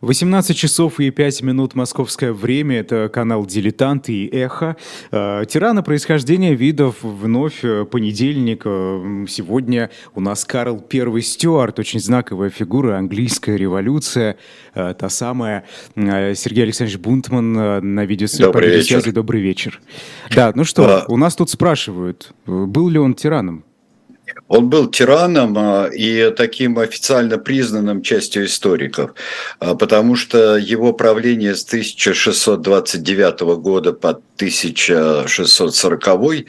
18 часов и 5 минут московское время. Это канал «Дилетант» и «Эхо». Э, тирана происхождения видов вновь э, понедельник. Э, сегодня у нас Карл Первый Стюарт, очень знаковая фигура, английская революция, та самая. Сергей Александрович Бунтман на видеосвязи. Добрый вечер. Добрый вечер. Да, ну что, у нас тут спрашивают, был ли он тираном? Он был тираном а, и таким официально признанным частью историков, а, потому что его правление с 1629 года по 1640,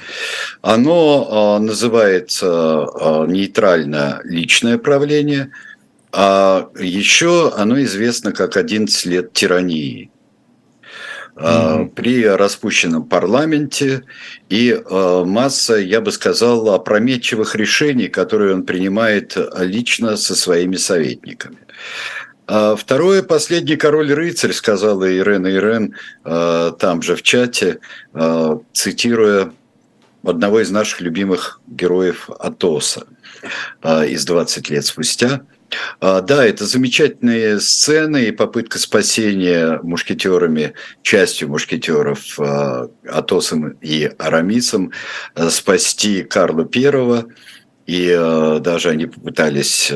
оно а, называется нейтрально личное правление, а еще оно известно как 11 лет тирании mm-hmm. при распущенном парламенте и э, масса, я бы сказал, опрометчивых решений, которые он принимает лично со своими советниками. А второе, последний король-рыцарь, сказала Ирена Ирен э, там же в чате, цитируя одного из наших любимых героев Атоса из «20 лет спустя», да, это замечательные сцены и попытка спасения мушкетерами, частью мушкетеров а, Атосом и Арамисом, а, спасти Карла Первого. И даже они попытались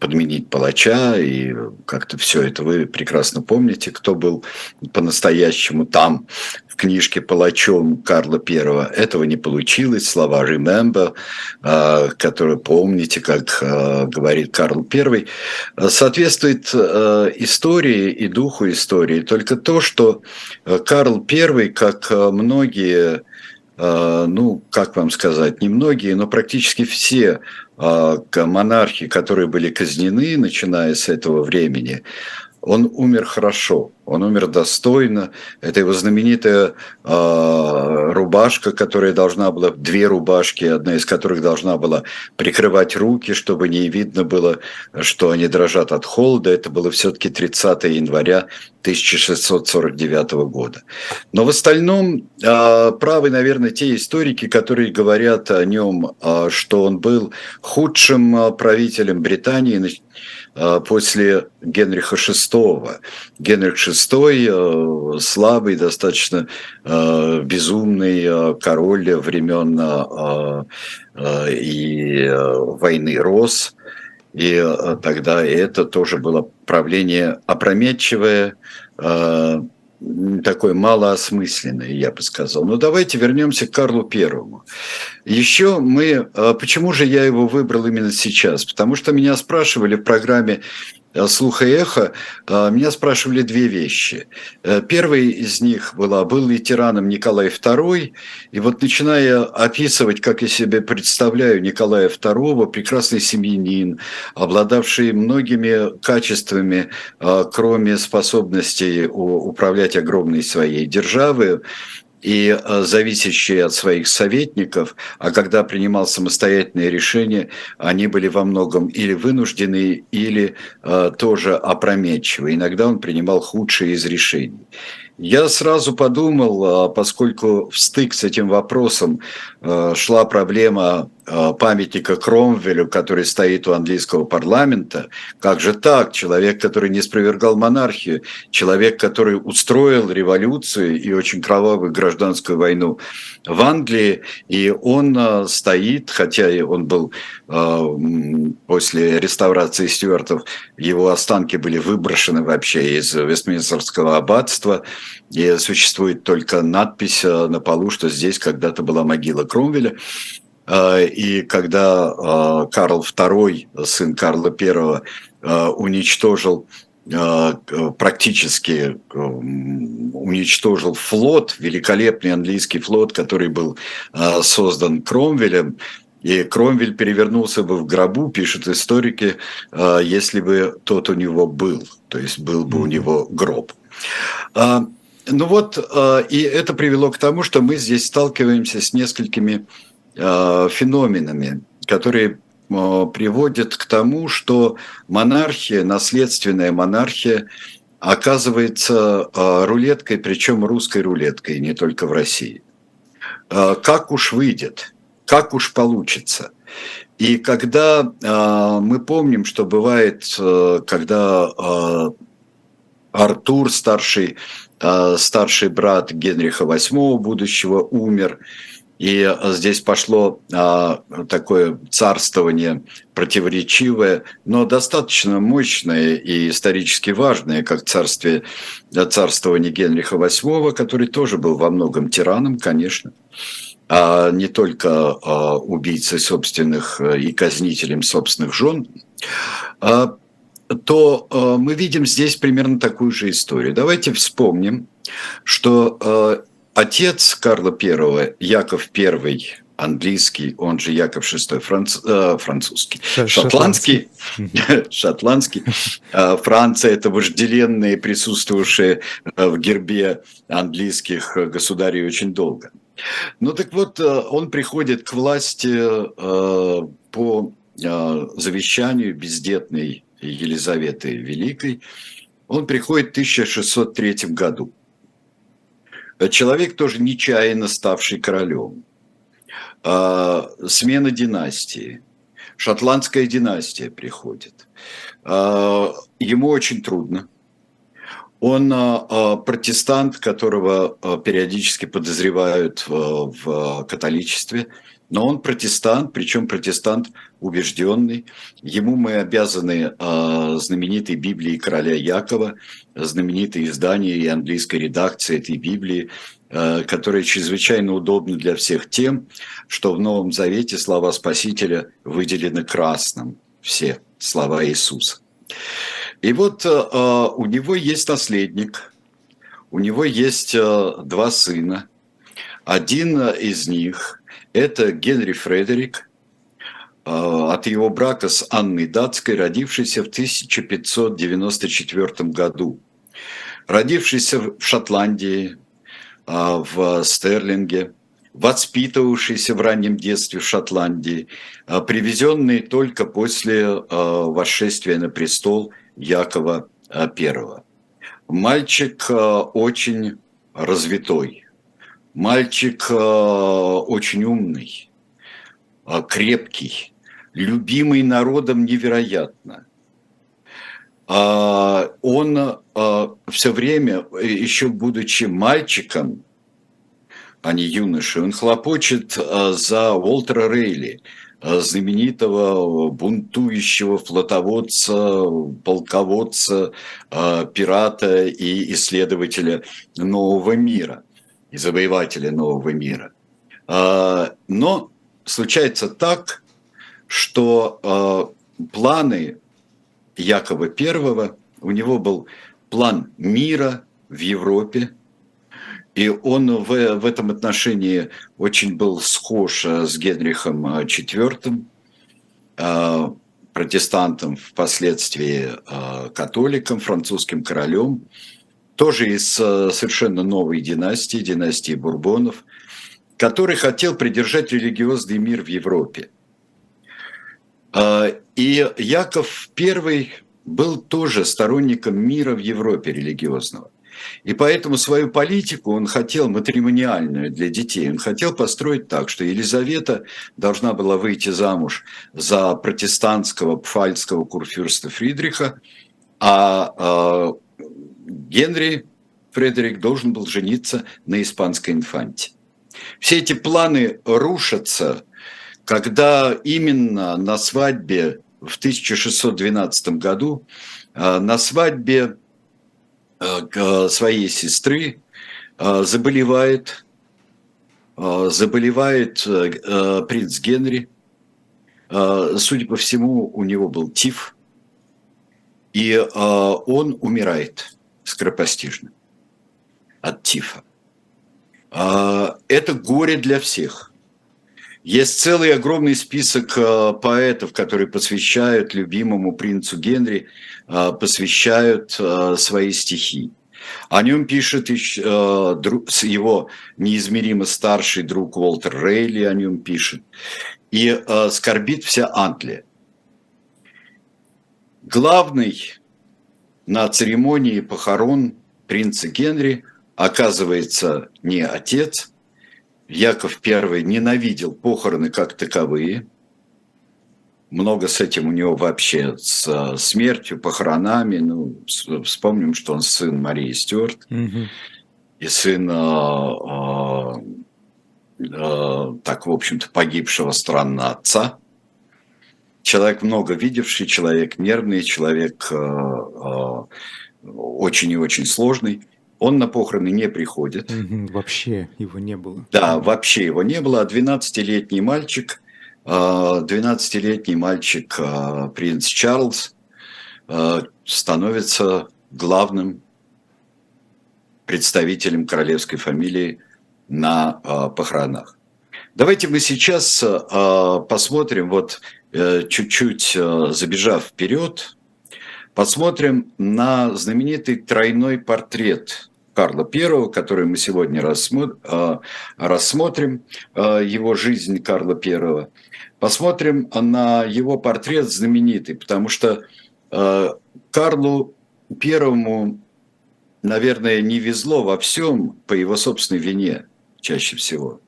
подменить палача, и как-то все это вы прекрасно помните, кто был по-настоящему там в книжке палачом Карла Первого. Этого не получилось. Слова «remember», а, которые помните, как а, говорит Карл Первый, соответствует а, истории и духу истории. Только то, что Карл Первый, как многие ну, как вам сказать, не многие, но практически все монархи, которые были казнены, начиная с этого времени, он умер хорошо, он умер достойно. Это его знаменитая э, рубашка, которая должна была, две рубашки, одна из которых должна была прикрывать руки, чтобы не видно было, что они дрожат от холода. Это было все-таки 30 января 1649 года. Но в остальном э, правы, наверное, те историки, которые говорят о нем, э, что он был худшим правителем Британии, после Генриха VI. Генрих VI, э, слабый, достаточно э, безумный король времен и войны Рос. И тогда это тоже было правление опрометчивое, такой малоосмысленный, я бы сказал. Но давайте вернемся к Карлу Первому. Еще мы... А почему же я его выбрал именно сейчас? Потому что меня спрашивали в программе слуха и эхо, э, меня спрашивали две вещи. Э, первый из них была, был ли тираном Николай II, и вот начиная описывать, как я себе представляю Николая II, прекрасный семьянин, обладавший многими качествами, кроме способностей управлять огромной своей державой, и э, зависящие от своих советников, а когда принимал самостоятельные решения, они были во многом или вынуждены, или э, тоже опрометчивы. Иногда он принимал худшие из решений. Я сразу подумал, а, поскольку в стык с этим вопросом э, шла проблема э, памятника Кромвелю, который стоит у английского парламента, как же так? Человек, который не спровергал монархию, человек, который устроил революцию и очень кровавую гражданскую войну в Англии, и он стоит, хотя он был после реставрации Стюартов, его останки были выброшены вообще из Вестминстерского аббатства, и существует только надпись э, на полу, что здесь когда-то была могила Кромвеля. Э, и когда э, Карл II, сын Карла I, уничтожил практически уничтожил флот, великолепный английский флот, который был создан Кромвелем, и Кромвель перевернулся бы в гробу, пишут историки, если бы тот у него был, то есть был бы у него гроб. Ну вот, э, и это привело к тому, что мы здесь сталкиваемся с несколькими феноменами, которые приводят к тому, что монархия, наследственная монархия, оказывается рулеткой, причем русской рулеткой, не только в России. Как уж выйдет, как уж получится. И когда э, мы помним, что бывает, э, когда э, Артур, старший, э, старший брат Генриха VIII будущего, умер, и здесь пошло а, такое царствование противоречивое, но достаточно мощное и исторически важное, как царствие, царствование Генриха VIII, который тоже был во многом тираном, конечно а не только а, убийцей собственных э, и казнителем собственных жен, а, то а, мы видим здесь примерно такую же историю. Давайте вспомним, что отец Карла I, Яков I, английский, он же Яков VI, франц, э, французский, шотландский, шотландский. Франция – это вожделенные, присутствовавшие в гербе английских государей очень долго – ну так вот, э, он приходит к власти э, по э, завещанию бездетной Елизаветы Великой. Он приходит в 1603 году. Человек тоже нечаянно ставший королем. Смена династии. Шотландская династия приходит. Ему очень трудно он а, а, протестант, которого а, периодически подозревают в католичестве, но он протестант, причем протестант убежденный. Ему мы обязаны знаменитой Библии короля Якова, знаменитое издание и английской редакции этой Библии, которая чрезвычайно удобна для всех тем, что в Новом Завете слова Спасителя выделены красным, все слова Иисуса. И вот э, э, у него есть наследник, у него есть э, два сына. Один из них – это Генри Фредерик, от его брака с Анной Датской, родившийся в 1594 году. Родившийся в Шотландии, в Стерлинге, воспитывавшийся в раннем детстве в Шотландии, привезенный только после восшествия на престол – Якова I. Мальчик э, очень развитой, мальчик э, очень умный, э, крепкий, любимый народом невероятно. А он все время, еще будучи мальчиком, а не юношей, он хлопочет за Уолтера Рейли – Э, знаменитого бунтующего флотоводца, полководца, э, пирата и исследователя нового мира, и завоевателя нового мира. Э, но случается так, что планы Якова I, у него был план мира в Европе – и он в, в этом отношении очень был схож э, с Генрихом IV, э, э, протестантом, впоследствии католиком, французским королем, тоже из совершенно новой династии, династии Бурбонов, который хотел придержать религиозный мир в Европе. И Яков I был тоже сторонником мира в Европе религиозного. И поэтому свою политику он хотел матримониальную для детей. Он хотел построить так, что Елизавета должна была выйти замуж за протестантского пфальцкого курфюрста Фридриха, а э, Генри Фредерик должен был жениться на испанской инфанте. Все эти планы рушатся, когда именно на свадьбе в 1612 году, а, на свадьбе Э, своей сестры э, заболевает, э, заболевает принц Генри. Судя по всему, у него был тиф, и он умирает скоропостижно от тифа. Это горе для всех. Есть целый огромный список поэтов, которые посвящают любимому принцу Генри Э, посвящают э, свои стихи. О нем пишет э, его неизмеримо старший друг Уолтер Рейли, о нем пишет. И скорбит вся Англия. Главный на церемонии похорон принца Генри оказывается не отец. Яков I ненавидел похороны как таковые. много с этим у него вообще, с смертью, похоронами. Ну, вспомним, что он сын Марии Стюарт угу. и сын, э, э, так, в общем-то, погибшего странно отца. Человек много видевший, человек нервный, человек э, э, очень и очень сложный. Он на похороны не приходит. Вообще его не было. Да, вообще его не было. А 12-летний мальчик, 12-летний а, мальчик а, принц Чарльз а, становится главным представителем королевской фамилии на похоронах. Давайте мы сейчас посмотрим, вот э, чуть-чуть забежав вперед, посмотрим на знаменитый тройной портрет Карла I, который мы сегодня рассмотрим, его жизнь Карла I. Посмотрим на его портрет знаменитый, потому что Карлу Первому, наверное, не везло во всем по его собственной вине чаще всего.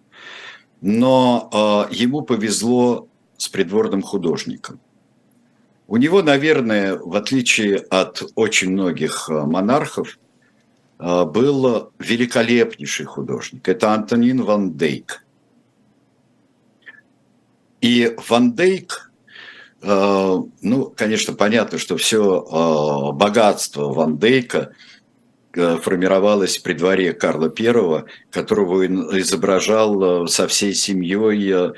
Но ему повезло с придворным художником. У него, наверное, в отличие от очень многих монархов, а, был великолепнейший художник. Это Антонин Ван Дейк. И Ван Дейк, а, ну, конечно, понятно, что все богатство Ван Дейка формировалось при дворе Карла I, которого изображал со всей семьей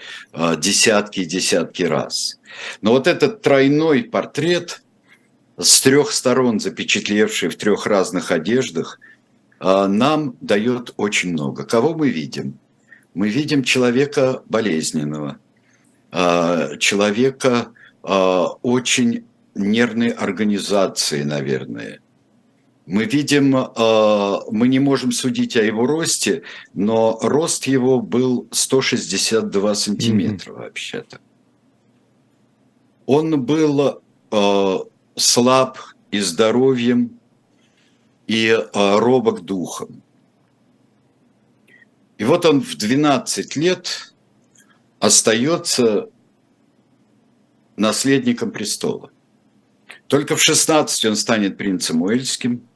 десятки и десятки раз. Но вот этот тройной портрет – с трех сторон запечатлевший в трех разных одеждах, нам дает очень много. Кого мы видим? Мы видим человека болезненного, человека очень нервной организации, наверное. Мы видим, мы не можем судить о его росте, но рост его был 162 сантиметра mm-hmm. вообще-то. Он был слаб и здоровьем, и а, робок духом. И вот он в 12 лет остается наследником престола. Только в 16 он станет принцем Уэльским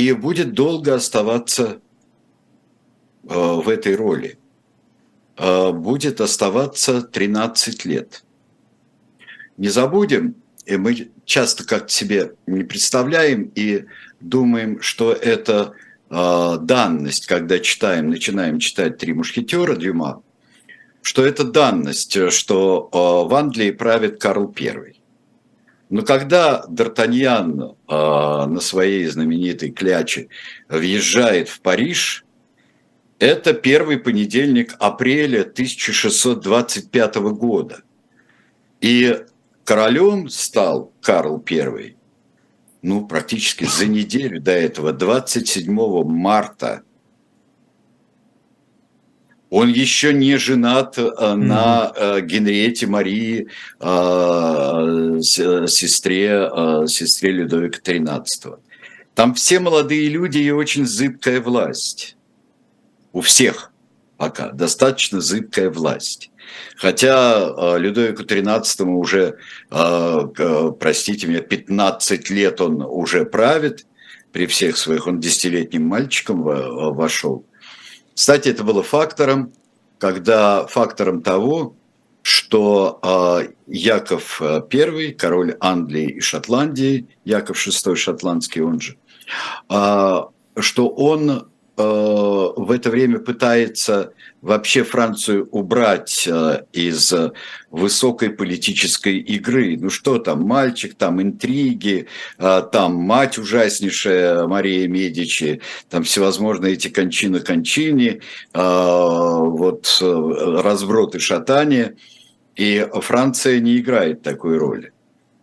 и будет долго оставаться а, в этой роли. А, будет оставаться 13 лет. Не забудем, и мы часто как себе не представляем и думаем, что это э, данность, когда читаем, начинаем читать «Три мушкетера» Дюма, что это данность, что э, в Англии правит Карл I. Но когда Д'Артаньян э, на своей знаменитой кляче въезжает в Париж, это первый понедельник апреля 1625 года. И королем стал Карл I, ну, практически за неделю до этого, 27 марта. Он еще не женат mm-hmm. на э, Генриете Марии, э, сестре, сестре Людовика XIII. Там все молодые люди и очень зыбкая власть. У всех пока достаточно зыбкая власть. Хотя Людовику XIII уже, простите меня, 15 лет он уже правит, при всех своих, он десятилетним мальчиком вошел. Кстати, это было фактором, когда фактором того, что а, Яков I, король Англии и Шотландии, Яков VI шотландский он же, что он в это время пытается вообще Францию убрать э, из высокой политической игры. Ну что там, мальчик, там интриги, э, там мать ужаснейшая Мария Медичи, там всевозможные эти кончины кончини, э, вот разброты шатания. И Франция не играет такой роли.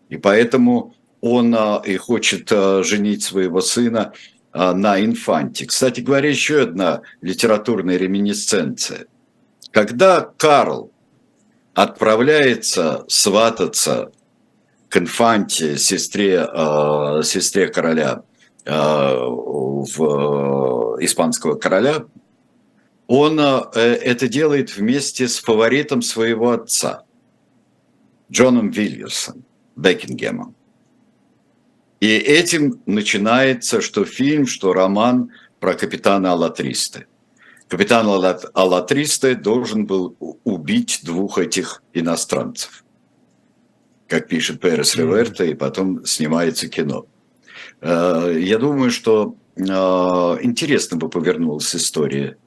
И поэтому он и хочет женить своего сына на инфанте. Кстати говоря, еще одна литературная реминисценция. Когда Карл отправляется свататься к инфанте, сестре, э, сестре короля, э, в, э, испанского короля, он э, это делает вместе с фаворитом своего отца. Джоном Вильерсом, Бекингемом. И этим начинается что фильм, что роман про капитана Аллатристы. Капитан Аллатристы должен был убить двух этих иностранцев. Как пишет Перес Реверта, и потом снимается кино. Э, я думаю, что э, интересно бы повернулась история,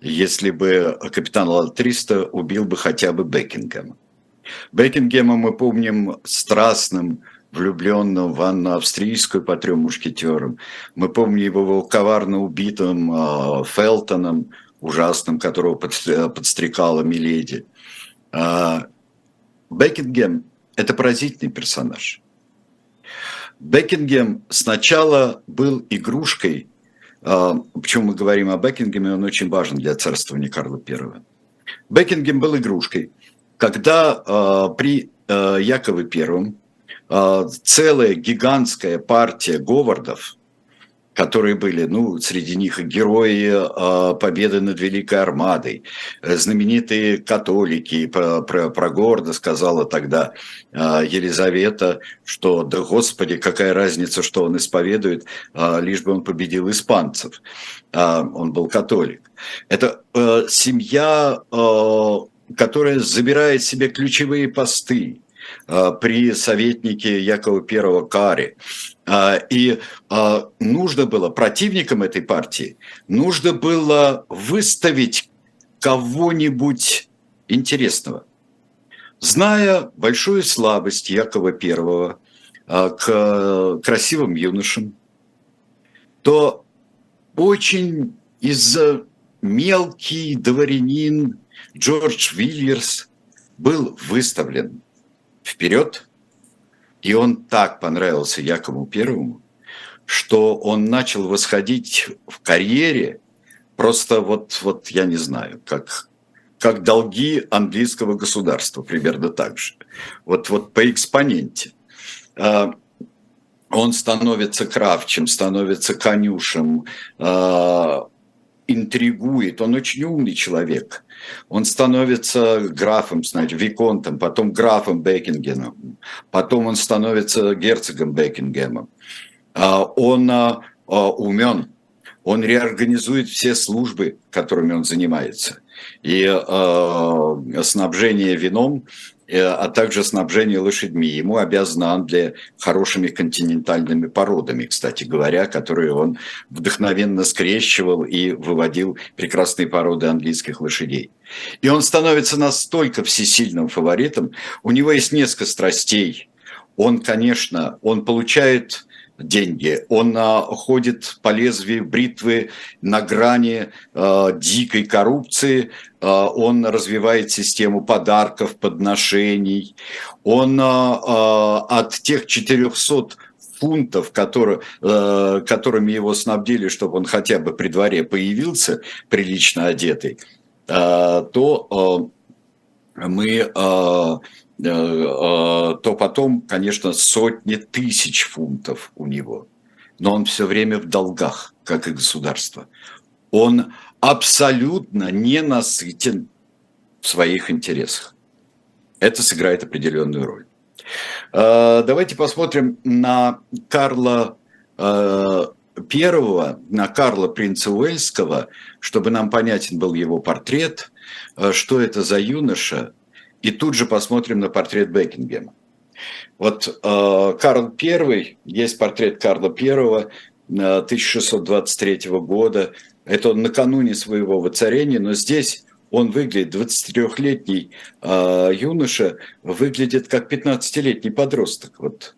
если бы капитан Аллатриста убил бы хотя бы Бекингема. Бекингема мы помним страстным, влюбленным в Анну Австрийскую по трем мушкетерам. Мы помним его коварно убитым э, Фелтоном, ужасным, которого подстрекала Миледи. Э, Бекингем – это поразительный персонаж. Бекингем сначала был игрушкой, э, почему мы говорим о Бекингеме, он очень важен для царствования Карла I. Бекингем был игрушкой, когда э, при э, Якове Первом э, целая гигантская партия говардов, которые были, ну, среди них герои э, победы над Великой Армадой, знаменитые католики, про, про, про Горда сказала тогда э, Елизавета, что, да господи, какая разница, что он исповедует, лишь бы он победил испанцев. Он был католик. Это э, семья э, которая забирает себе ключевые посты а, при советнике Якова I Каре. А, и а, нужно было противникам этой партии, нужно было выставить кого-нибудь интересного. Зная большую слабость Якова I к красивым юношам, то очень из-за мелкий дворянин Джордж Вильерс был выставлен вперед, и он так понравился Якову Первому, что он начал восходить в карьере просто вот, вот я не знаю, как, как долги английского государства, примерно так же. Вот, вот по экспоненте. А, он становится кравчем, становится конюшем, а, интригует, он очень умный человек. Он становится графом, знаете, виконтом, потом графом Бекингемом, потом он становится герцогом Бекингемом. А, он а, а, умен, он реорганизует все службы, которыми он занимается. И снабжение вином Э, а также снабжение лошадьми. Ему обязана Англия хорошими континентальными породами, кстати говоря, которые он вдохновенно скрещивал и выводил прекрасные породы английских лошадей. И он становится настолько всесильным фаворитом, у него есть несколько страстей. Он, конечно, он получает деньги. Он а, ходит по лезвию бритвы на грани а, дикой коррупции. А, он развивает систему подарков, подношений. Он а, а, от тех 400 фунтов, которые, э, которыми его снабдили, чтобы он хотя бы при дворе появился прилично одетый, э, то э, мы Э, то потом, конечно, сотни тысяч фунтов у него. Но он все время в долгах, как и государство. Он абсолютно ненасытен в своих интересах. Это сыграет определенную роль. Э, давайте посмотрим на Карла Первого, на Карла принца Уэльского, чтобы нам понятен был его портрет, что это за юноша, и тут же посмотрим на портрет Бекингема. Вот э, Карл I, есть портрет Карла I 1623 э, года. Это он накануне своего воцарения, но здесь он выглядит, 23-летний э, юноша, выглядит как 15-летний подросток. Вот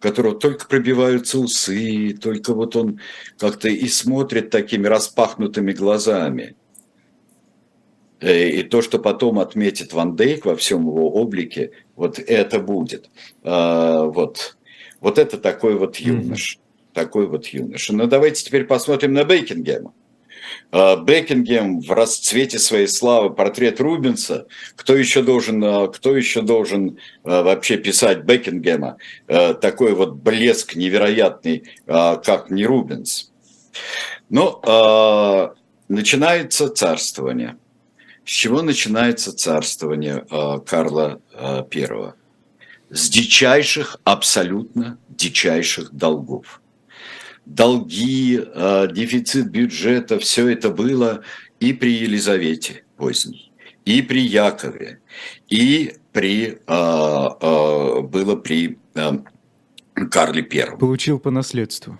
которого только пробиваются усы, только вот он как-то и смотрит такими распахнутыми глазами. Э, и то, что потом отметит Ван Дейк во всем его облике, вот это будет. А, вот, вот это такой вот юнош. Mm-hmm. Такой вот юнош. Но давайте теперь посмотрим на Бекингема. А, Бекингем в расцвете своей славы, портрет Рубенса. Кто еще должен, а, кто еще должен вообще писать Бекингема? Такой вот блеск невероятный, как не Рубенс. Ну, начинается царствование – С чего начинается царствование э, Карла I? С дичайших, абсолютно дичайших долгов. Долги, дефицит бюджета, все это было и при Елизавете поздней, и при Якове, и при, было при Карле Первом. Получил по наследству.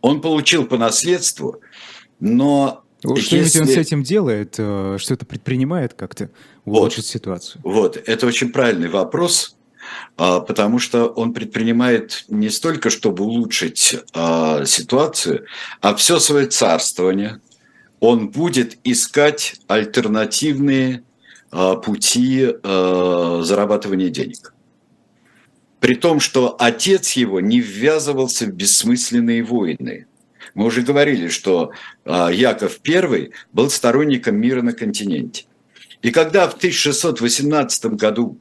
Он получил по наследству, но что если... он с этим делает, э, что это предпринимает как-то улучшить вот, ситуацию? Вот, это очень правильный вопрос, а, потому что он предпринимает не столько, чтобы улучшить а, ситуацию, а все свое царствование. Он будет искать альтернативные а, пути зарабатывания денег. При том, что отец его не ввязывался в бессмысленные войны. Мы уже говорили, что а, Яков I был сторонником мира на континенте. И когда в 1618 году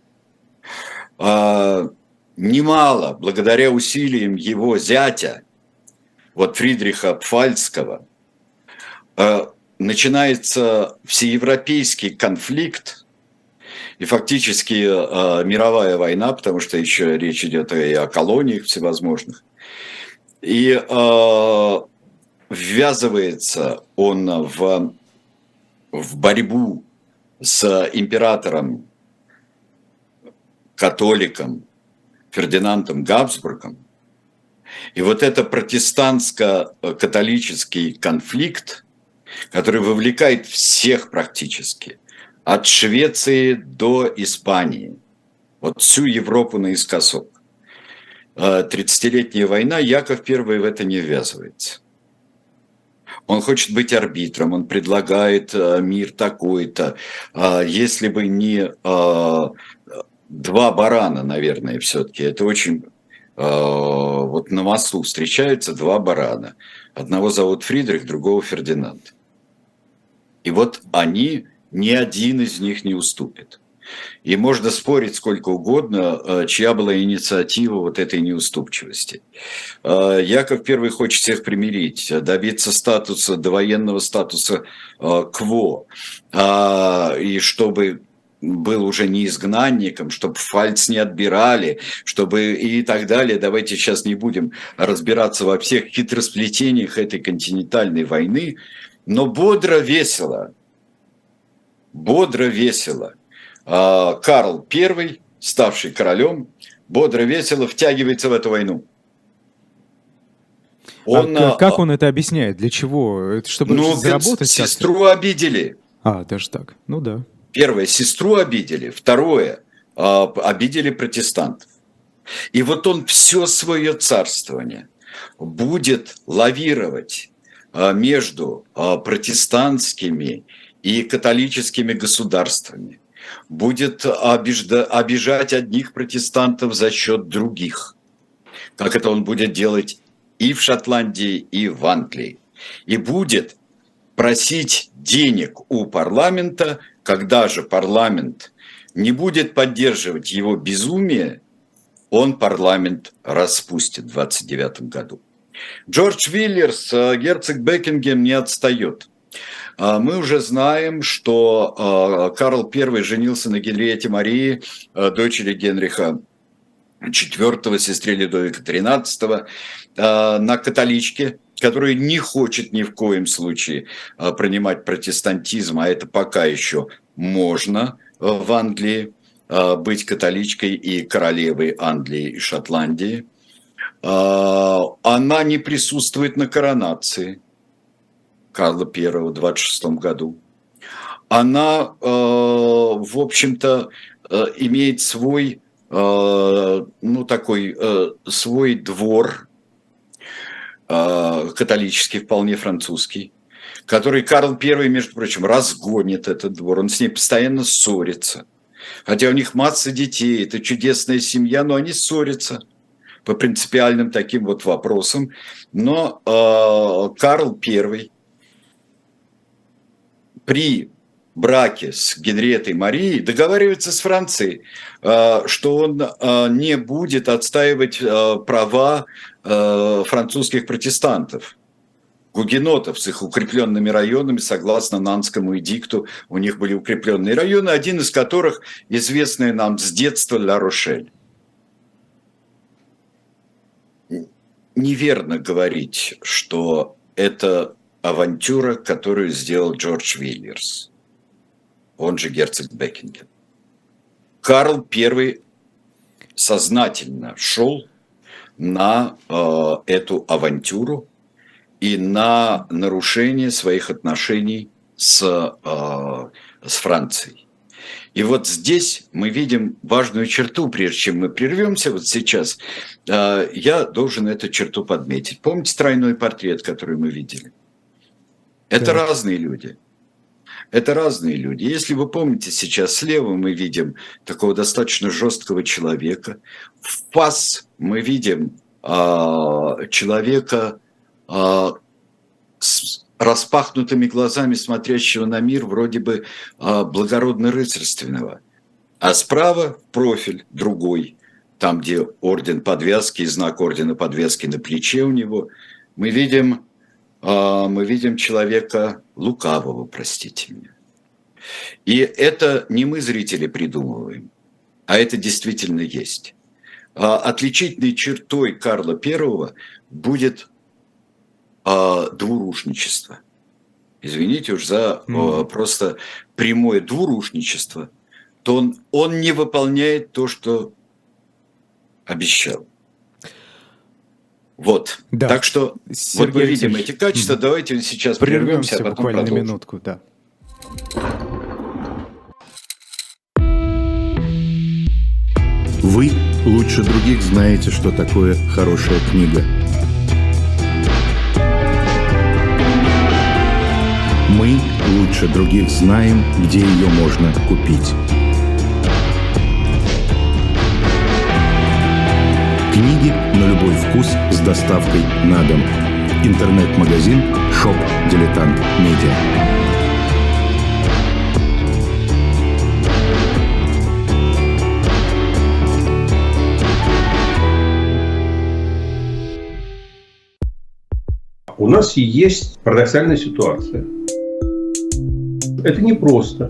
а, немало, благодаря усилиям его зятя, вот Фридриха Пфальцкого, а, начинается всеевропейский конфликт, и фактически мировая война, потому что еще речь идет и о колониях всевозможных. И э, ввязывается он в, в борьбу с императором, католиком Фердинандом Габсбургом. И вот это протестантско-католический конфликт, который вовлекает всех практически – от Швеции до Испании, вот всю Европу наискосок. 30-летняя война, Яков I в это не ввязывается. Он хочет быть арбитром, он предлагает э, мир такой-то. А если бы не э, два барана, наверное, все-таки, это очень... Э, вот на мосту встречаются два барана. Одного зовут Фридрих, другого Фердинанд. И вот они ни один из них не уступит. И можно спорить сколько угодно, э, чья была инициатива вот этой неуступчивости. Э, Яков I хочет всех примирить, добиться статуса, довоенного статуса э, КВО, а, и чтобы был уже не изгнанником, чтобы фальц не отбирали, чтобы и так далее. Давайте сейчас не будем разбираться во всех хитросплетениях этой континентальной войны, но бодро, весело – бодро, весело. А Карл I, ставший королем, бодро, весело втягивается в эту войну. А он, а, как он это объясняет? Для чего? Чтобы ну, заработать? Сестру обидели. А, даже так. Ну да. Первое, сестру обидели. Второе, обидели протестантов. И вот он все свое царствование будет лавировать между протестантскими и католическими государствами, будет обижать одних протестантов за счет других, как это он будет делать и в Шотландии, и в Англии, и будет просить денег у парламента, когда же парламент не будет поддерживать его безумие, он парламент распустит в 29 году. Джордж Виллерс, э, герцог Бекингем не отстает. А, мы уже знаем, что а, Карл I женился на Генриете Марии, а, дочери Генриха IV, сестре Людовика XIII, на католичке, которая не хочет ни в коем случае принимать протестантизм, а это пока еще можно в Англии, быть католичкой и королевой Англии и Шотландии. Она не присутствует на коронации – Карла I в 26 году. Она, э, в общем-то, э, имеет свой, э, ну, такой, свой двор, католический, вполне французский, который Карл I, между прочим, разгонит этот двор. Он с ней постоянно ссорится. Хотя у них масса детей, это чудесная семья, но они ссорятся по принципиальным таким вот вопросам. Но э, Карл I при браке с Генриетой Марией договаривается с Францией, э, что он э, не будет отстаивать э, права французских протестантов. гугенотов с их укрепленными районами, согласно Нанскому эдикту, у них были укрепленные районы, один из которых известный нам с детства Ла-Рошель. Неверно говорить, что это авантюра, которую сделал Джордж Вильерс, он же герцог Бекинген. Карл I сознательно шел на э, эту авантюру и на нарушение своих отношений с, э, с Францией. И вот здесь мы видим важную черту, прежде чем мы прервемся вот сейчас, э, я должен эту черту подметить. Помните тройной портрет, который мы видели? Это да. разные люди. Это разные люди. Если вы помните, сейчас слева мы видим такого достаточно жесткого человека. В пас мы видим э, человека э, с распахнутыми глазами, смотрящего на мир, вроде бы э, благородно-рыцарственного. А справа профиль другой, там, где орден подвязки и знак ордена подвязки на плече у него, мы видим а, мы видим человека лукавого, простите меня. И это не мы, зрители, придумываем, а это действительно есть. А отличительной чертой Карла I будет а, двурушничество. Извините уж за mm. просто прямое двурушничество. То он, он не выполняет то, что обещал. Вот. Да. Так что Сергей вот мы видим эти качества. Угу. Давайте сейчас прервемся, а потом буквально продолжим. на минутку, да. Вы лучше других знаете, что такое хорошая книга. Мы лучше других знаем, где ее можно купить. Книги на любой вкус с доставкой на дом. Интернет-магазин Shop Дилетант Медиа. У нас есть парадоксальная ситуация. Это непросто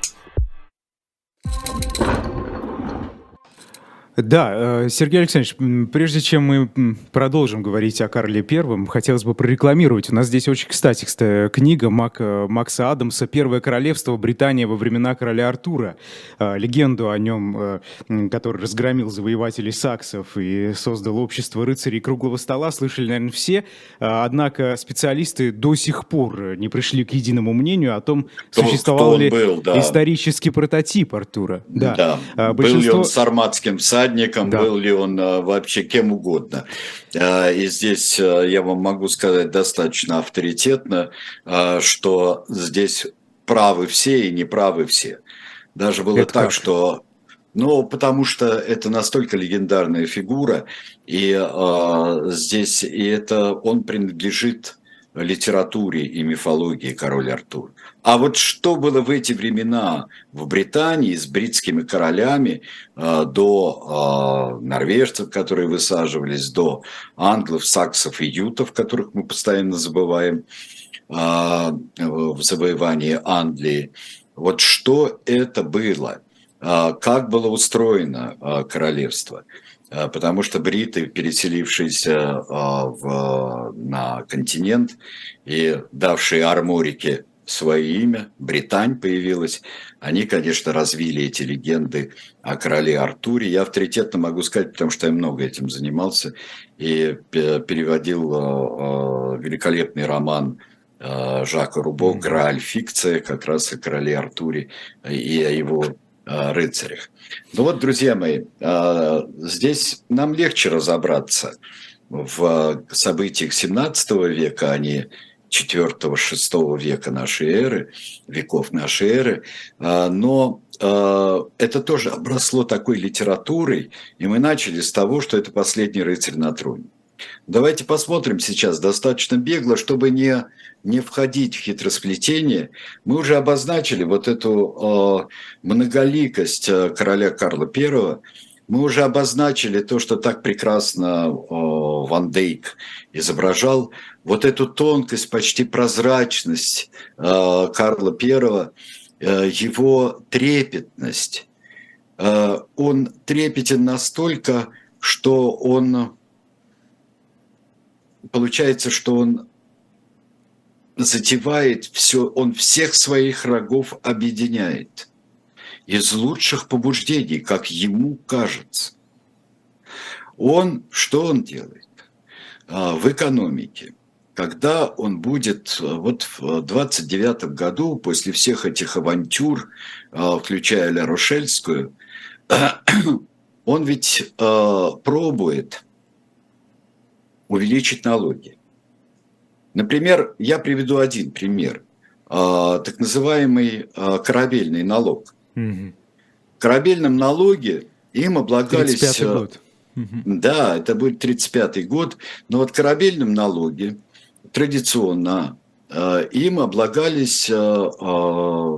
Да, э, Сергей Александрович, прежде чем мы продолжим говорить о Карле Первом, хотелось бы прорекламировать. У нас здесь очень кстати, кстати книга Мак, э, Макса Адамса «Первое королевство Британия во времена короля Артура». Э, легенду о нем, который разгромил завоевателей саксов и создал общество рыцарей круглого стола, слышали, наверное, все. Однако специалисты до сих пор не пришли к единому мнению о том, кто, существовал кто ли был, да. исторический прототип Артура. Да. да. Большинство... Был ли он сарматским всадником, да. был ли он а, вообще кем угодно. А, и здесь а, я вам могу сказать достаточно авторитетно, что здесь правы все и неправы все. Даже было Это так, как? что ну, потому что это настолько легендарная фигура, и э, здесь и это он принадлежит литературе и мифологии король Артур. А вот что было в эти времена в Британии с бритскими королями э, до э, норвежцев, которые высаживались, до англов, саксов и ютов, которых мы постоянно забываем э, в завоевании Англии. Вот что это было, как было устроено королевство – потому что бриты, переселившиеся в, на континент и давшие Арморике свое имя, Британь появилась, они, конечно, развили эти легенды о короле Артуре. Я авторитетно могу сказать, потому что я много этим занимался и переводил э, великолепный роман Жака Рубо «Грааль. Фикция», как раз о короле Артуре и о его рыцарях. Ну вот, друзья мои, здесь нам легче разобраться в событиях 17 века, а не 4-6 века нашей эры, веков нашей эры, но это тоже обросло такой литературой, и мы начали с того, что это последний рыцарь на троне. Давайте посмотрим сейчас достаточно бегло, чтобы не, не входить в хитросплетение. Мы уже обозначили вот эту э, многоликость короля Карла I, мы уже обозначили то, что так прекрасно э, Ван Дейк изображал, вот эту тонкость, почти прозрачность э, Карла I, э, его трепетность. Он трепетен настолько, что он получается, что он затевает все, он всех своих врагов объединяет из лучших побуждений, как ему кажется. Он, что он делает? А, в экономике, когда он будет, вот в 29 году, после всех этих авантюр, а, включая Ля Рошельскую, он ведь а, пробует увеличить налоги. Например, я приведу один пример. Так называемый корабельный налог. Угу. Корабельном налоге им облагались... год. Да, это будет 35-й год. Но вот корабельном налоге традиционно э, им облагались э, э,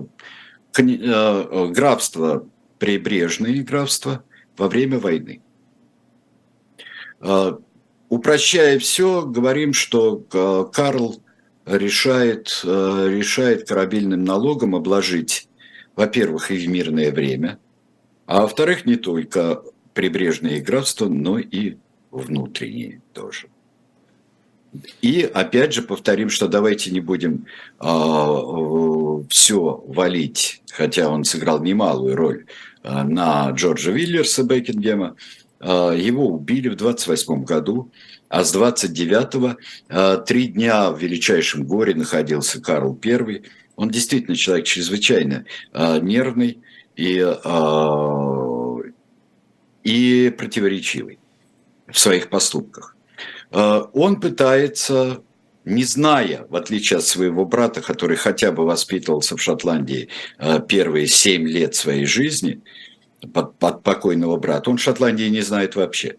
э, графства, прибрежные графства во время войны. Э, упрощая все, говорим, что э, Карл решает, э, решает корабельным налогом обложить во-первых, и в мирное время, а во-вторых, не только прибрежные графства, но и внутренние тоже. И опять же повторим, что давайте не будем э, все валить, хотя он сыграл немалую роль э, на Джорджа Виллерса Бекингема. Э, его убили в 28 году, а с 29-го э, три дня в величайшем горе находился Карл I – он действительно человек чрезвычайно э, нервный и, э, и противоречивый в своих поступках. Э, он пытается, не зная, в отличие от своего брата, который хотя бы воспитывался в Шотландии э, первые семь лет своей жизни, под, под покойного брата, он Шотландии не знает вообще.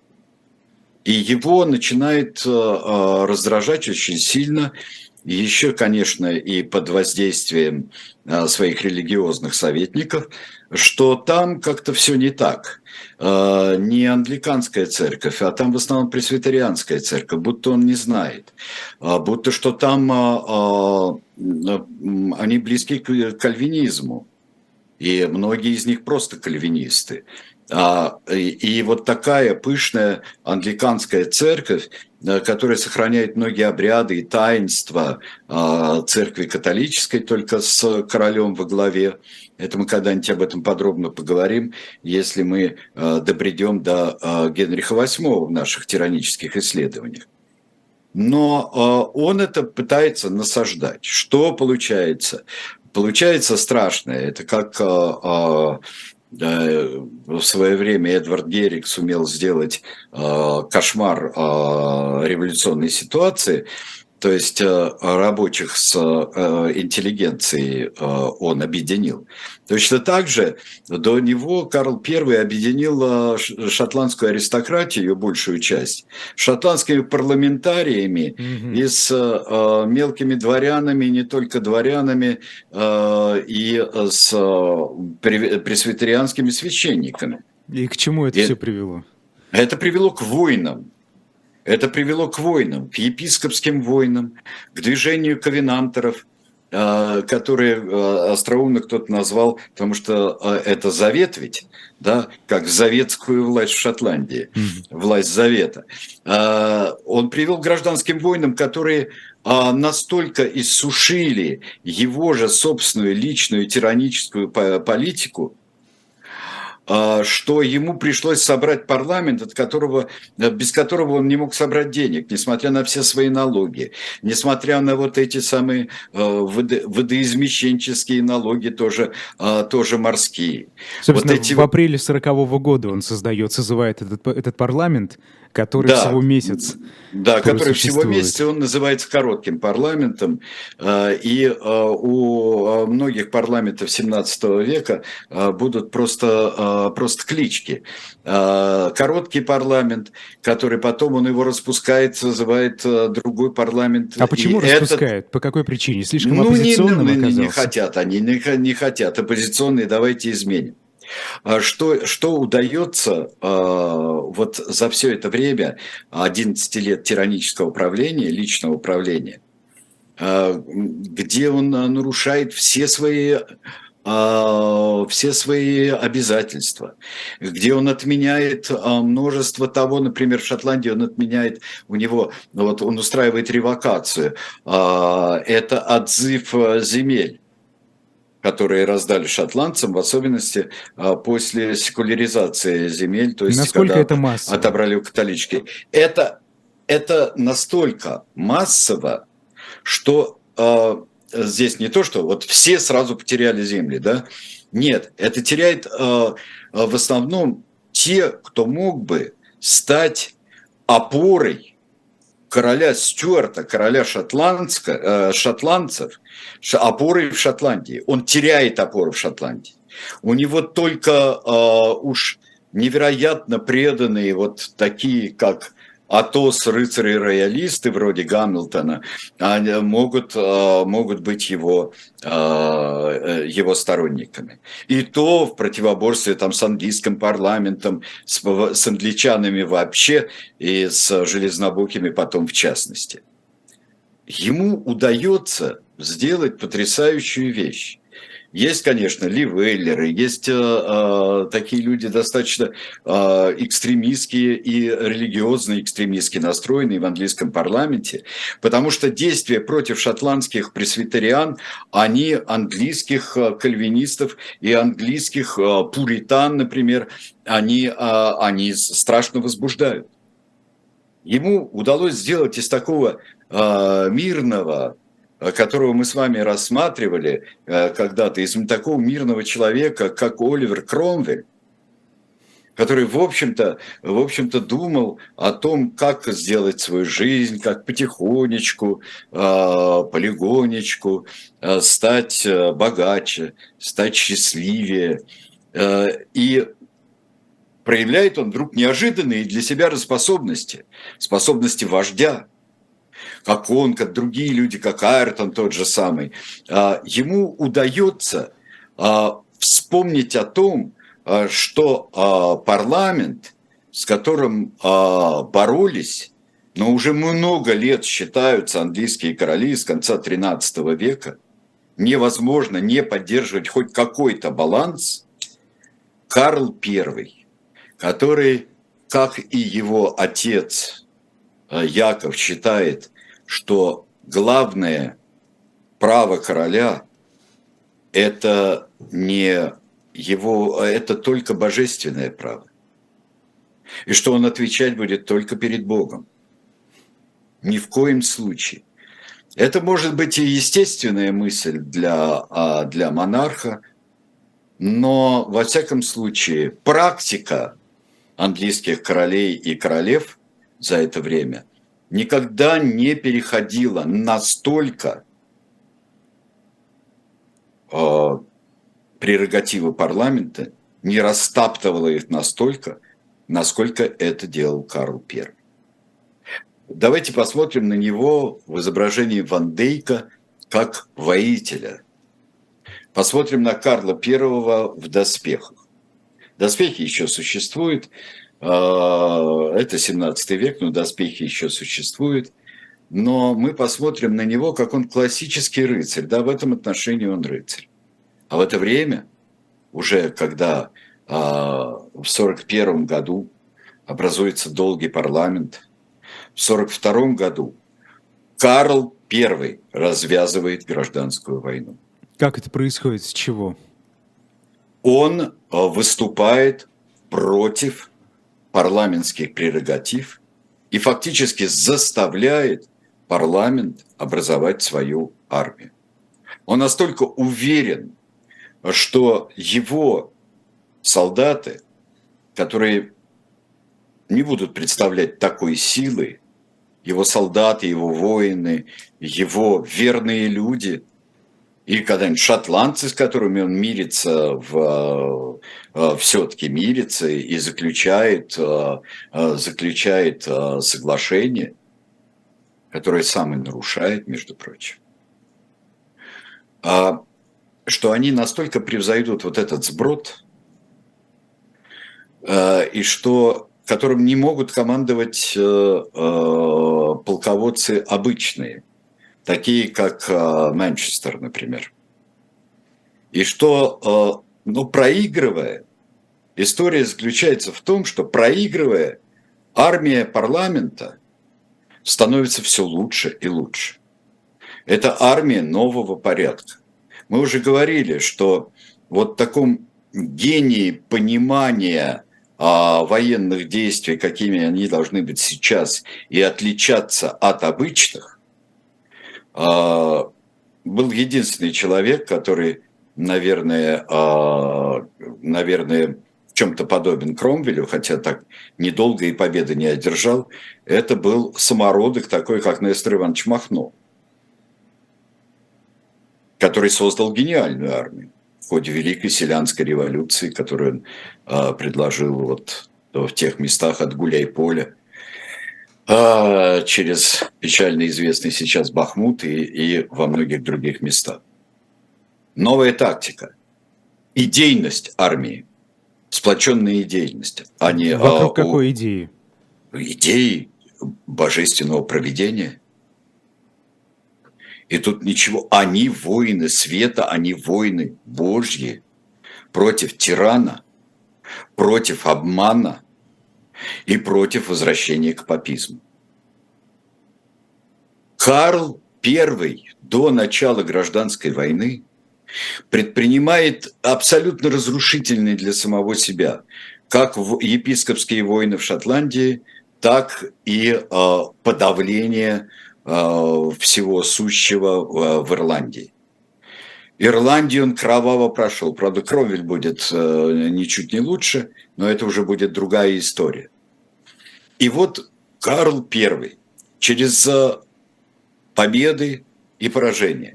И его начинает э, раздражать очень сильно еще, конечно, и под воздействием а, своих религиозных советников, что там как-то все не так. А, не англиканская церковь, а там в основном пресвитерианская церковь, будто он не знает, а, будто что там они близки к кальвинизму, и многие из них просто кальвинисты. И вот такая пышная англиканская церковь, Э, которая сохраняет многие обряды и таинства а, церкви католической, только с королем во главе. Это мы когда-нибудь об этом подробно поговорим, если мы э, добредем до э, Генриха VIII в наших тиранических исследованиях. Но он это пытается насаждать. Что получается? Получается страшное. Это как в свое время Эдвард Герик сумел сделать э, кошмар э, революционной ситуации, то есть э, рабочих с э, интеллигенцией э, он объединил. Точно так же до него Карл I объединил шотландскую аристократию, ее большую часть, шотландскими парламентариями mm-hmm. и с мелкими дворянами, не только дворянами, и с пресвитерианскими священниками. И к чему это и все привело? Это привело к войнам. Это привело к войнам, к епископским войнам, к движению ковенантеров, а, которые а, остроумно кто-то назвал, потому что а, это завет ведь, да, как заветскую власть в Шотландии, власть завета. Он привел к гражданским войнам, которые настолько иссушили его же собственную личную тираническую политику, что ему пришлось собрать парламент, от которого, э, без которого он не мог собрать денег, несмотря на все свои налоги, несмотря на вот эти самые э, водоизмещенческие налоги, тоже, а, тоже морские. Собственно, вот эти... в апреле 40 -го года он создает, созывает этот, этот парламент, который да. всего месяц. Да, который всего месяц, он называется коротким парламентом. Э, и э, у многих парламентов 17 века будут просто, просто клички. Короткий парламент, который потом он его распускает, называет другой парламент. А почему и распускает? Этот... По какой причине? Слишком ну, оппозиционным не, не, не хотят, они не, не хотят. Оппозиционные давайте изменим. А что, что удается а, вот за все это время, 11 лет тиранического управления, личного управления, а, где он нарушает все свои все свои обязательства, где он отменяет множество того, например, в Шотландии он отменяет, у него, вот он устраивает ревокацию, это отзыв земель которые раздали шотландцам, в особенности а, после секуляризации земель, то есть Насколько это массово? отобрали у католички. Это, это настолько массово, что э, здесь не то, что вот все сразу потеряли земли, да? Нет, это теряет э, в основном те, кто мог бы стать опорой короля Стюарта, короля шотландска, э, шотландцев, опорой в Шотландии. Он теряет опору в Шотландии. У него только э, уж невероятно преданные вот такие, как Атос, рыцари-роялисты вроде Гамилтона они могут, а, могут быть его, а, э, его сторонниками. И то в противоборстве там, с английским парламентом, с, с англичанами вообще и с железнобокими потом в частности. Ему удается сделать потрясающую вещь. Есть, конечно, ливейлеры, есть э, э, такие люди достаточно э, экстремистские и религиозно экстремистски настроенные в английском парламенте, потому что действия против шотландских пресвитериан, они английских э, кальвинистов и английских э, пуритан, например, они, э, они страшно возбуждают. Ему удалось сделать из такого э, мирного, которого мы с вами рассматривали э, когда-то, из такого мирного человека, как Оливер Кромвель, который, в общем-то, в общем-то, думал о том, как сделать свою жизнь, как потихонечку, э, полигонечку стать богаче, стать счастливее. И проявляет он вдруг неожиданные для себя способности, способности вождя – как он, как другие люди, как Айртон тот же самый, а, ему удается а, вспомнить о том, а, что парламент, с которым боролись, но уже много лет считаются английские короли с конца XIII века, невозможно не поддерживать хоть какой-то баланс, Карл I, который, как и его отец Яков, считает что главное право короля – это не его, это только божественное право. И что он отвечать будет только перед Богом. Ни в коем случае. Это может быть и естественная мысль для, а, для монарха, но во всяком случае практика английских королей и королев за это время – никогда не переходила настолько э, прерогативы парламента, не растаптывала их настолько, насколько это делал Карл I. Давайте посмотрим на него в изображении Ван Дейка как воителя. Посмотрим на Карла I в доспехах. Доспехи еще существуют, это 17 век, но доспехи еще существуют. Но мы посмотрим на него, как он классический рыцарь. Да, в этом отношении он рыцарь. А в это время, уже когда а, в 41 году образуется долгий парламент, в 42 году Карл I развязывает гражданскую войну. Как это происходит? С чего? Он а, выступает против парламентских прерогатив и фактически заставляет парламент образовать свою армию. Он настолько уверен, что его солдаты, которые не будут представлять такой силы, его солдаты, его воины, его верные люди, и когда-нибудь шотландцы, с которыми он мирится, в, все-таки мирится и заключает, э, э, заключает соглашение, которое сам и нарушает, между прочим, а, что они настолько превзойдут вот этот сброд, и что которым не могут командовать полководцы обычные – такие как э, Манчестер, например. И что, ну, проигрывая, история заключается в том, что проигрывая, армия парламента становится все лучше и лучше. Это армия нового порядка. Мы уже говорили, что вот в таком гении понимания а, военных действий, какими они должны быть сейчас, и отличаться от обычных, а, был единственный человек, который, наверное, а, наверное, в чем-то подобен Кромвелю, хотя так недолго и победы не одержал, это был самородок такой, как Нестор Иванович Махно, который создал гениальную армию в ходе Великой Селянской революции, которую он а, предложил вот в тех местах от Гуляй-Поля а, через печально известный сейчас Бахмут и, и во многих других местах. Новая тактика. Идейность армии. Сплоченная идейность, а не... Вокруг а, какой идеи? Идеи божественного проведения. И тут ничего. Они воины света, они воины Божьи против тирана, против обмана, и против возвращения к папизму. Карл I до начала гражданской войны предпринимает абсолютно разрушительные для самого себя как епископские войны в Шотландии, так и э, подавление э, всего сущего в Ирландии. Ирландию он кроваво прошел. Правда, Кромвель будет э, ничуть не лучше, но это уже будет другая история. И вот Карл I через победы и поражения,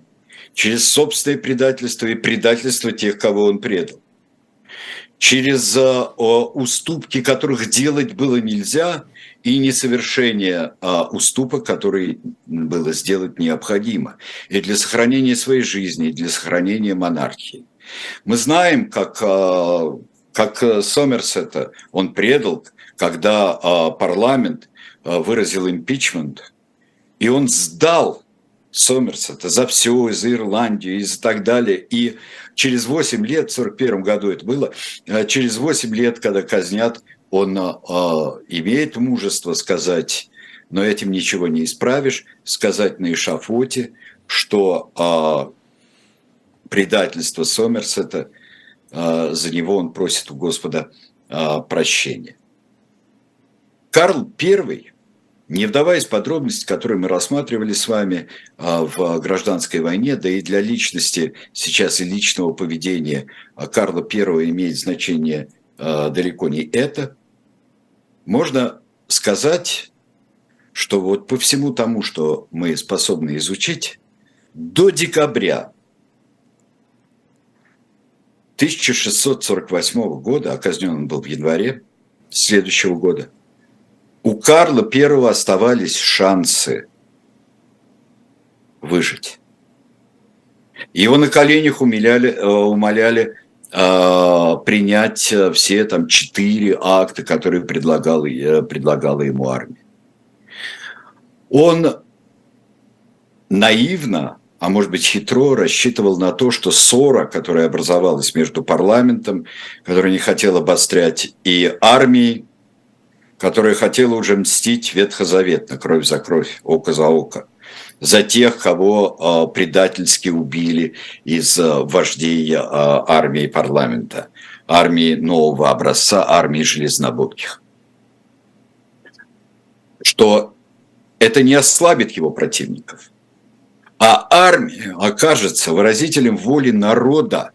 через собственное предательство и предательство тех, кого он предал, через э, уступки, которых делать было нельзя, и несовершение а, уступок, которые было сделать необходимо и для сохранения своей жизни, и для сохранения монархии. Мы знаем, как, а, как Сомерсета он предал, когда а, парламент а, выразил импичмент, и он сдал Сомерсета за все, из Ирландии, и так далее. И через 8 лет, в 1941 году это было, а, через 8 лет, когда казнят, он имеет мужество сказать, но этим ничего не исправишь, сказать на эшафоте, что предательство Сомерсета, за него он просит у Господа прощения. Карл I, не вдаваясь в подробности, которые мы рассматривали с вами а, в гражданской войне, да и для личности сейчас и личного поведения а, Карла I имеет значение а, далеко не это, можно сказать, что вот по всему тому, что мы способны изучить, до декабря 1648 года, а казнен он был в январе следующего года – у Карла I оставались шансы выжить. Его на коленях умоляли, э, умоляли э, принять э, все там четыре акта, которые предлагала, предлагала ему армия. Он наивно, а может быть хитро рассчитывал на то, что ссора, которая образовалась между парламентом, который не хотел обострять, и армией, которая хотела уже мстить ветхозаветно, кровь за кровь, око за око, за тех, кого э, предательски убили из э, вождей э, армии парламента, армии нового образца, армии железнобудких. Что это не ослабит его противников, а армия окажется выразителем воли народа,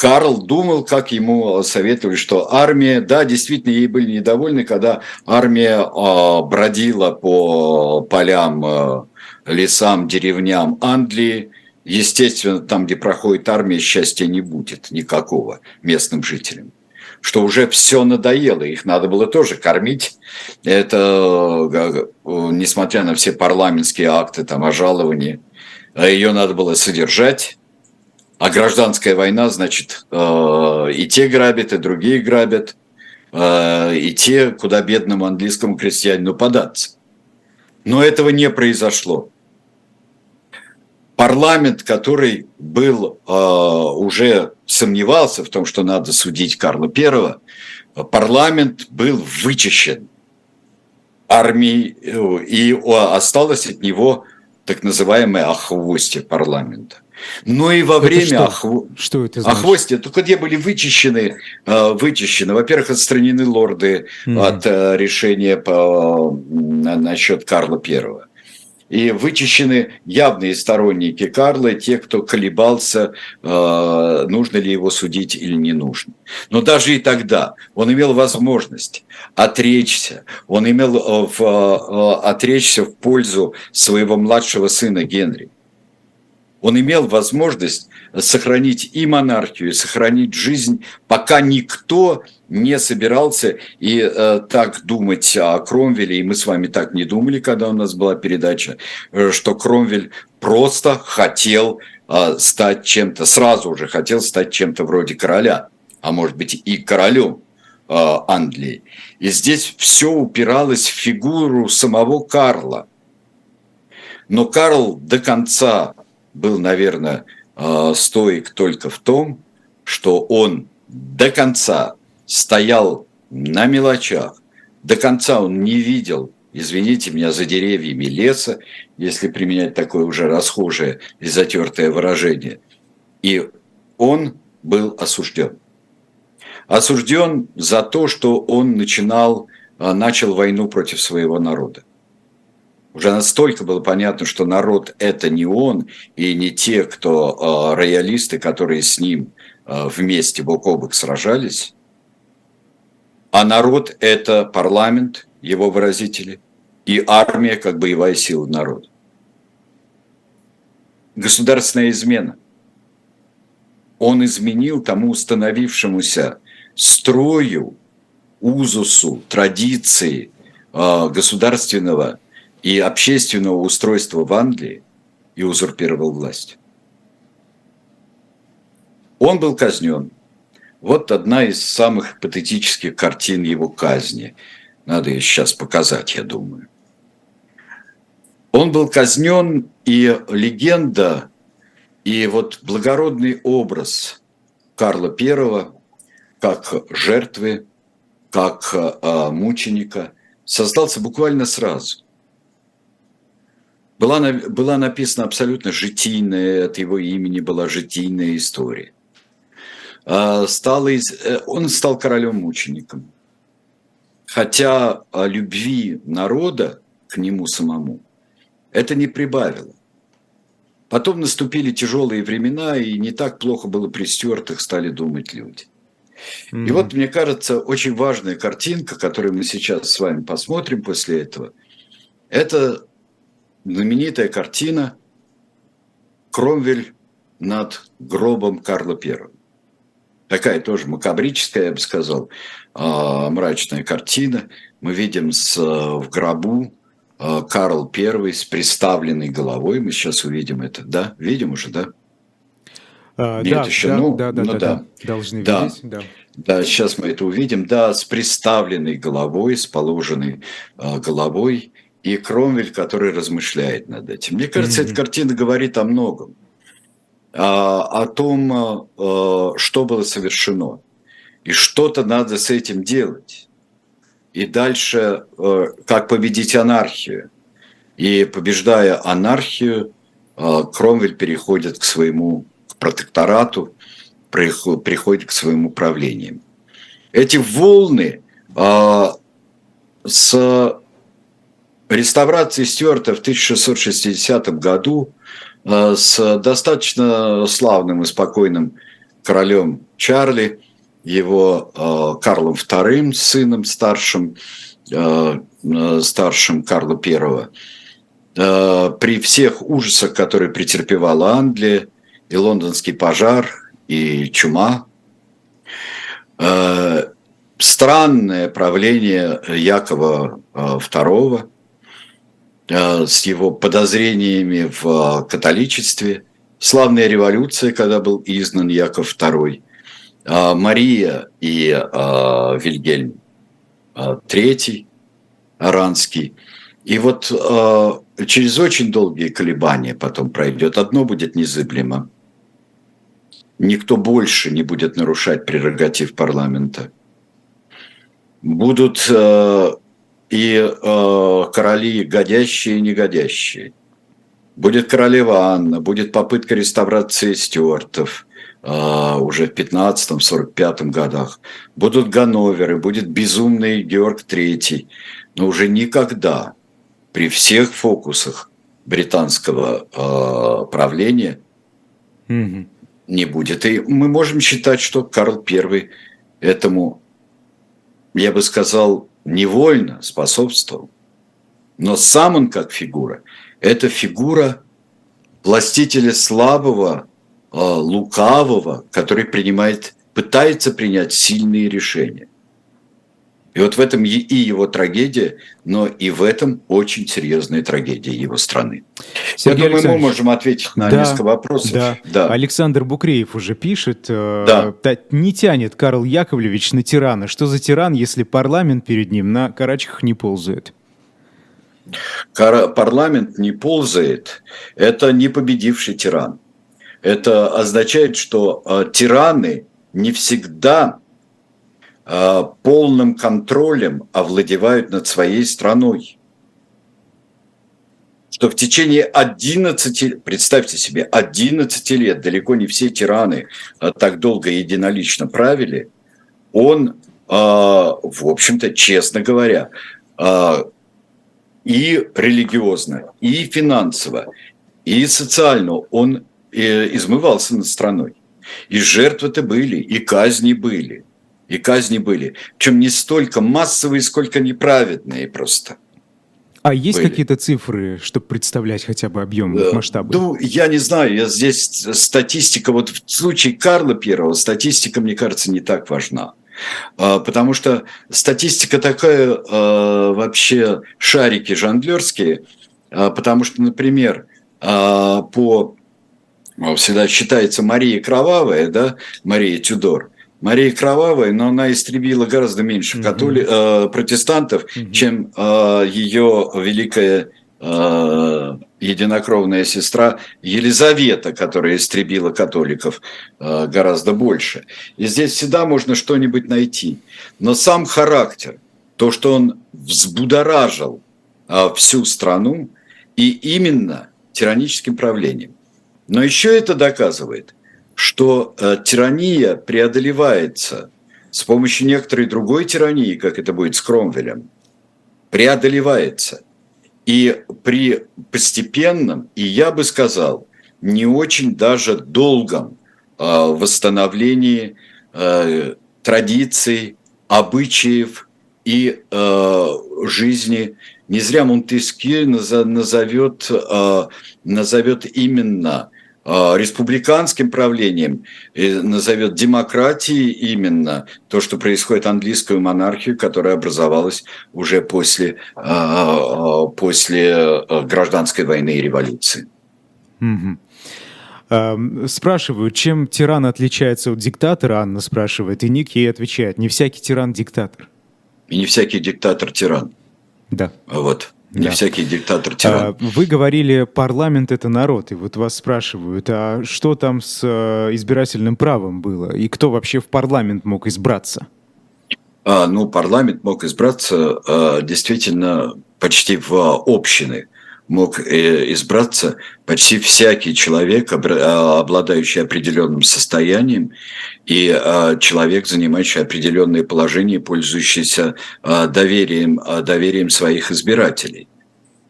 Карл думал, как ему советовали, что армия, да, действительно, ей были недовольны, когда армия э, бродила по полям, э, лесам, деревням Англии. Естественно, там, где проходит армия, счастья не будет никакого местным жителям что уже все надоело, их надо было тоже кормить. Это, э, несмотря на все парламентские акты там, о жаловании, ее надо было содержать, а гражданская война, значит, э, и те грабят, и другие грабят, э, и те, куда бедному английскому крестьянину податься. Но этого не произошло. Парламент, который был э, уже сомневался в том, что надо судить Карла Первого, парламент был вычищен армией, и осталось от него так называемое охвостье парламента. Но и во это время что? Охв... что это значит? охвостья, только где были вычищены, э, вычищены, во-первых, отстранены лорды mm. от э, решения по, насчет Карла Первого и вычищены явные сторонники Карла, те, кто колебался, э, нужно ли его судить или не нужно. Но даже и тогда он имел возможность отречься, он имел э, в, э, отречься в пользу своего младшего сына Генри. Он имел возможность сохранить и монархию, и сохранить жизнь, пока никто не собирался и э, так думать о Кромвеле, и мы с вами так не думали, когда у нас была передача, э, что Кромвель просто хотел э, стать чем-то, сразу уже хотел стать чем-то вроде короля, а может быть и королем э, Англии. И здесь все упиралось в фигуру самого Карла. Но Карл до конца был, наверное, э, стоик только в том, что он до конца стоял на мелочах. До конца он не видел, извините меня, за деревьями леса, если применять такое уже расхожее и затертое выражение. И он был осужден. Осужден за то, что он начинал, а, начал войну против своего народа. Уже настолько было понятно, что народ – это не он и не те, кто а, роялисты, которые с ним а, вместе бок о бок сражались, а народ – это парламент, его выразители, и армия как боевая сила народа. Государственная измена. Он изменил тому установившемуся строю, узусу, традиции э, государственного и общественного устройства в Англии и узурпировал власть. Он был казнен – вот одна из самых патетических картин его казни. Надо ее сейчас показать, я думаю. Он был казнен, и легенда, и вот благородный образ Карла I как жертвы, как э, мученика создался буквально сразу. Была, была написана абсолютно житийная, от его имени была житийная история. А, стал, э, он стал королем-мучеником. Хотя о любви народа к нему самому это не прибавило. Потом наступили тяжелые времена, и не так плохо было при Стюартах, стали думать люди. Mm-hmm. И вот, мне кажется, очень важная картинка, которую мы сейчас с вами посмотрим после этого, это знаменитая картина Кромвель над гробом Карла Первого такая тоже макабрическая, я бы сказал, а, мрачная картина. Мы видим с, в гробу а, Карл I с приставленной головой. Мы сейчас увидим это, да? Видим уже, да? А, Нет, да, еще, да, ну, да, да, ну, да, да. Должны да. видеть, да. Да, сейчас мы это увидим. Да, с приставленной головой, с положенной э, головой, и Кромвель, который размышляет над этим. Мне кажется, mm-hmm. эта картина говорит о многом. А, о том, а, а, что было совершено. И что-то надо с этим делать. И дальше, как победить анархию. И побеждая анархию, Кромвель переходит к своему протекторату, приходит к своему правлению. Эти волны с реставрации Стюарта в 1660 году Э, с достаточно славным и спокойным королем Чарли, его Карлом II, сыном старшим, старшим Карла I, при всех ужасах, которые претерпевала Англия, и лондонский пожар, и чума, странное правление Якова II с его подозрениями в католичестве, славная революция, когда был изгнан Яков II, Мария и Вильгельм III Аранский. И вот через очень долгие колебания потом пройдет. Одно будет незыблемо. Никто больше не будет нарушать прерогатив парламента – будут э, и э, короли годящие и негодящие. Будет королева Анна, будет попытка реставрации стюартов э, уже в 15-45 годах. Будут Ганноверы, будет безумный Георг III. Но уже никогда при всех фокусах британского э, правления mm-hmm. не будет. И мы можем считать, что Карл I этому я бы сказал, невольно способствовал. Но сам он как фигура, это фигура властителя слабого, а, лукавого, который принимает, пытается принять сильные решения. И вот в этом и его трагедия, но и в этом очень серьезная трагедия его страны. Сергей Я думаю, мы можем ответить на да, несколько вопросов. Да. да. Александр Букреев уже пишет, э, да. не тянет Карл Яковлевич на тирана. Что за тиран, если парламент перед ним на карачках не ползает? Парламент не ползает, это не победивший тиран. Это означает, что э, тираны не всегда полным контролем овладевают над своей страной. Что в течение 11, представьте себе, 11 лет, далеко не все тираны э, так долго единолично правили, он, э, в общем-то, честно говоря, и религиозно, и финансово, и социально он измывался над страной. И жертвы-то были, и казни были – и казни были. Причем не столько массовые, сколько неправедные просто. А есть были. какие-то цифры, чтобы представлять хотя бы объем, да. масштабы? Ну, я не знаю, я здесь статистика, вот в случае Карла Первого статистика, мне кажется, не так важна. А, потому что статистика такая а, вообще шарики жонглерские, а, потому что, например, по всегда считается Мария Кровавая, да, Мария Тюдор, Мария Кровавая, но она истребила гораздо меньше католи... э, протестантов, угу. чем э, ее великая э, единокровная сестра Елизавета, которая истребила католиков э, гораздо больше. И здесь всегда можно что-нибудь найти. Но сам характер, то, что он взбудоражил э, всю страну, и именно тираническим правлением. Но еще это доказывает – что э, тирания преодолевается с помощью некоторой другой тирании, как это будет с Кромвелем, преодолевается. И при постепенном, и я бы сказал, не очень даже долгом э, восстановлении э, традиций, обычаев и э, жизни. Не зря Монтескье назовет, э, назовет именно республиканским правлением, назовет демократией именно то, что происходит английскую монархию, которая образовалась уже после, а, а, после гражданской войны и революции. Угу. Спрашиваю, чем тиран отличается от диктатора, Анна спрашивает, и Ник ей отвечает, не всякий тиран диктатор. И не всякий диктатор тиран. Да. Вот. Не да. всякий диктатор тиран. Вы говорили, парламент это народ, и вот вас спрашивают, а что там с э, избирательным правом было, и кто вообще в парламент мог избраться? А, ну, парламент мог избраться а, действительно почти в общины мог э, избраться почти всякий человек, а, обладающий определенным состоянием, и а, человек, занимающий определенное положение, пользующийся а, доверием, доверием своих избирателей.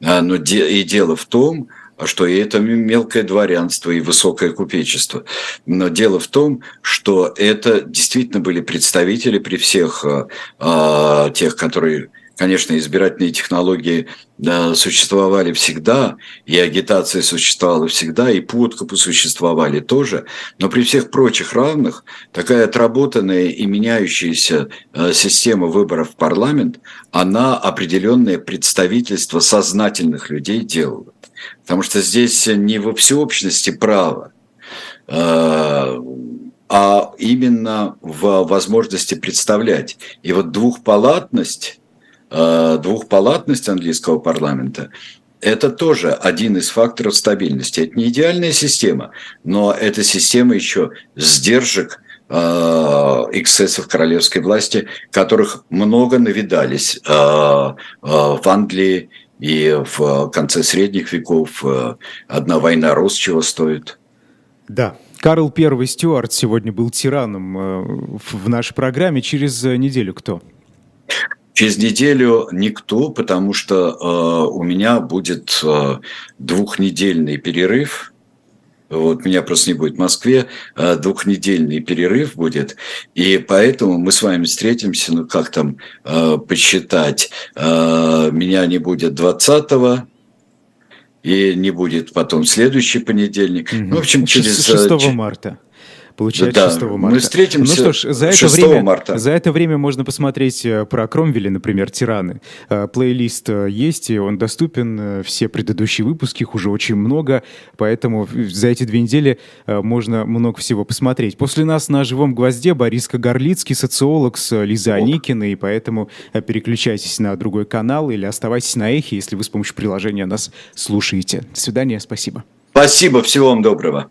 Но и дело в том, что и это мелкое дворянство и высокое купечество. Но дело в том, что это действительно были представители при всех тех, которые Конечно, избирательные технологии да, существовали всегда, и агитация существовала всегда, и подкупы существовали тоже, но при всех прочих равных такая отработанная и меняющаяся э, система выборов в парламент, она определенное представительство сознательных людей делала. Потому что здесь не во всеобщности права, э, а именно в возможности представлять. И вот двухпалатность двухпалатность английского парламента это тоже один из факторов стабильности. Это не идеальная система, но это система еще сдержек э, эксцессов королевской власти, которых много навидались э, в Англии и в конце средних веков. Одна война рос чего стоит. Да, Карл I Стюарт сегодня был тираном в нашей программе. Через неделю кто? Через неделю никто, потому что э, у меня будет э, двухнедельный перерыв. Вот меня просто не будет в Москве, э, двухнедельный перерыв будет, и поэтому мы с вами встретимся, ну как там э, посчитать, э, меня не будет 20 и не будет потом следующий понедельник. Угу. Ну, в общем, через... 6 э, марта получается да, 6 марта. Мы встретимся ну что ж, за это время, марта. За это время можно посмотреть э, про Кромвеля, например, «Тираны». Э, плейлист э, есть, и он доступен. Все предыдущие выпуски, их уже очень много, поэтому за эти две недели можно много всего посмотреть. После нас на «Живом гвозде» Бориска Горлицкий, социолог с Лизой Аникиной, и поэтому переключайтесь на другой канал или оставайтесь на «Эхе», если вы с помощью приложения нас слушаете. До свидания, спасибо. Спасибо, всего вам доброго.